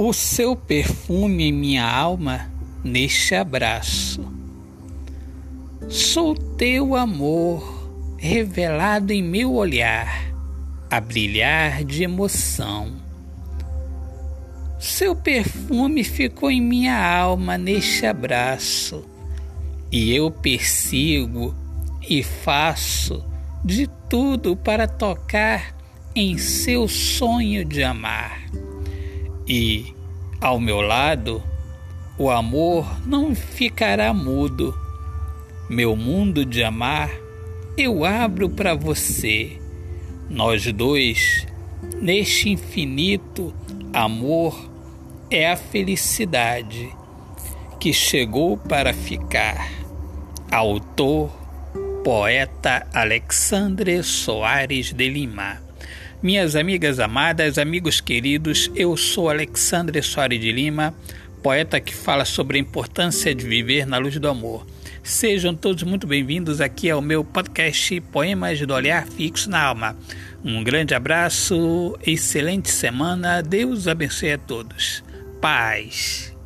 o seu perfume em minha alma neste abraço. Sou teu amor revelado em meu olhar, a brilhar de emoção. Seu perfume ficou em minha alma neste abraço, e eu persigo e faço de tudo para tocar em seu sonho de amar. E, ao meu lado, o amor não ficará mudo. Meu mundo de amar eu abro para você. Nós dois, neste infinito amor, é a felicidade que chegou para ficar. Autor, poeta Alexandre Soares de Lima. Minhas amigas amadas, amigos queridos, eu sou Alexandre Soares de Lima, poeta que fala sobre a importância de viver na luz do amor. Sejam todos muito bem-vindos aqui ao meu podcast Poemas do Olhar Fixo na Alma. Um grande abraço, excelente semana, Deus abençoe a todos. Paz.